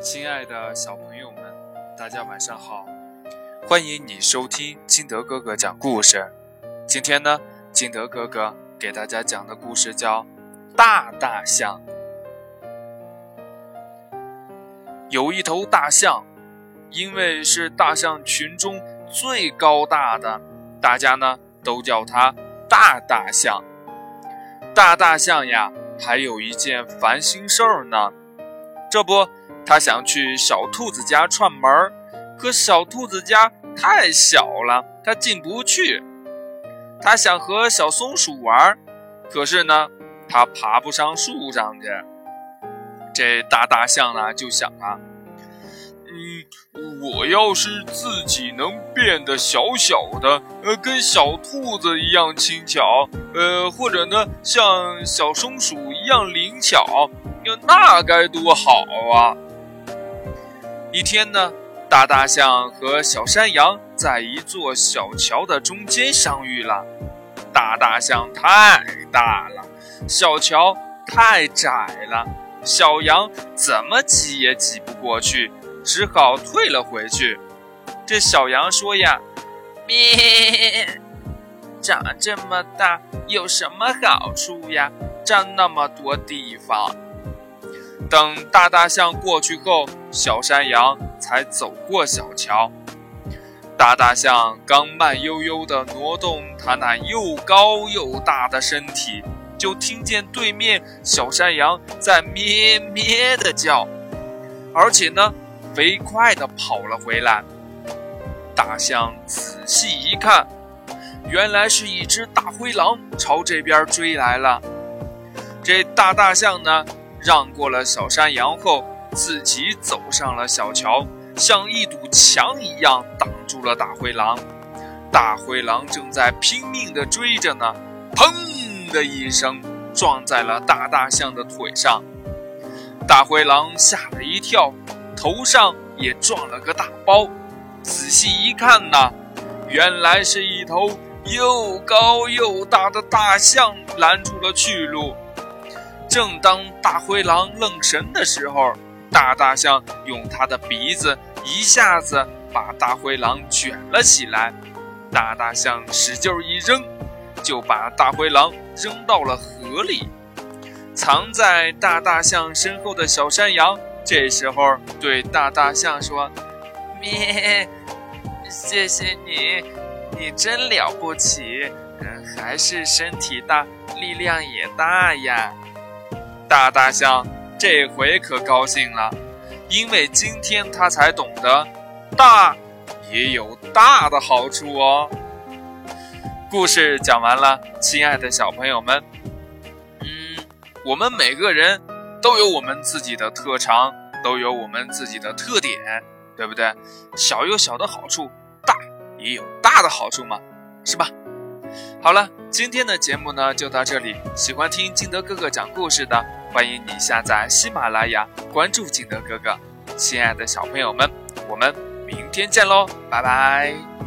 亲爱的小朋友们，大家晚上好！欢迎你收听金德哥哥讲故事。今天呢，金德哥哥给大家讲的故事叫《大大象》。有一头大象，因为是大象群中最高大的，大家呢都叫它大大象。大大象呀，还有一件烦心事儿呢，这不。他想去小兔子家串门儿，可小兔子家太小了，他进不去。他想和小松鼠玩，可是呢，他爬不上树上去。这大大象呢，就想啊，嗯，我要是自己能变得小小的，呃，跟小兔子一样轻巧，呃，或者呢，像小松鼠一样灵巧，那该多好啊！一天呢，大大象和小山羊在一座小桥的中间相遇了。大大象太大了，小桥太窄了，小羊怎么挤也挤不过去，只好退了回去。这小羊说呀：“咩，长这么大有什么好处呀？占那么多地方。”等大大象过去后，小山羊才走过小桥。大大象刚慢悠悠地挪动它那又高又大的身体，就听见对面小山羊在咩咩地叫，而且呢，飞快地跑了回来。大象仔细一看，原来是一只大灰狼朝这边追来了。这大大象呢？让过了小山羊后，自己走上了小桥，像一堵墙一样挡住了大灰狼。大灰狼正在拼命地追着呢，砰的一声撞在了大大象的腿上。大灰狼吓了一跳，头上也撞了个大包。仔细一看呢，原来是一头又高又大的大象拦住了去路。正当大灰狼愣神的时候，大大象用它的鼻子一下子把大灰狼卷了起来。大大象使劲一扔，就把大灰狼扔到了河里。藏在大大象身后的小山羊这时候对大大象说：“咩，谢谢你，你真了不起，还是身体大，力量也大呀。”大大象这回可高兴了，因为今天他才懂得，大也有大的好处哦。故事讲完了，亲爱的小朋友们，嗯，我们每个人都有我们自己的特长，都有我们自己的特点，对不对？小有小的好处，大也有大的好处嘛，是吧？好了，今天的节目呢就到这里。喜欢听金德哥哥讲故事的，欢迎你下载喜马拉雅，关注景德哥哥。亲爱的小朋友们，我们明天见喽，拜拜。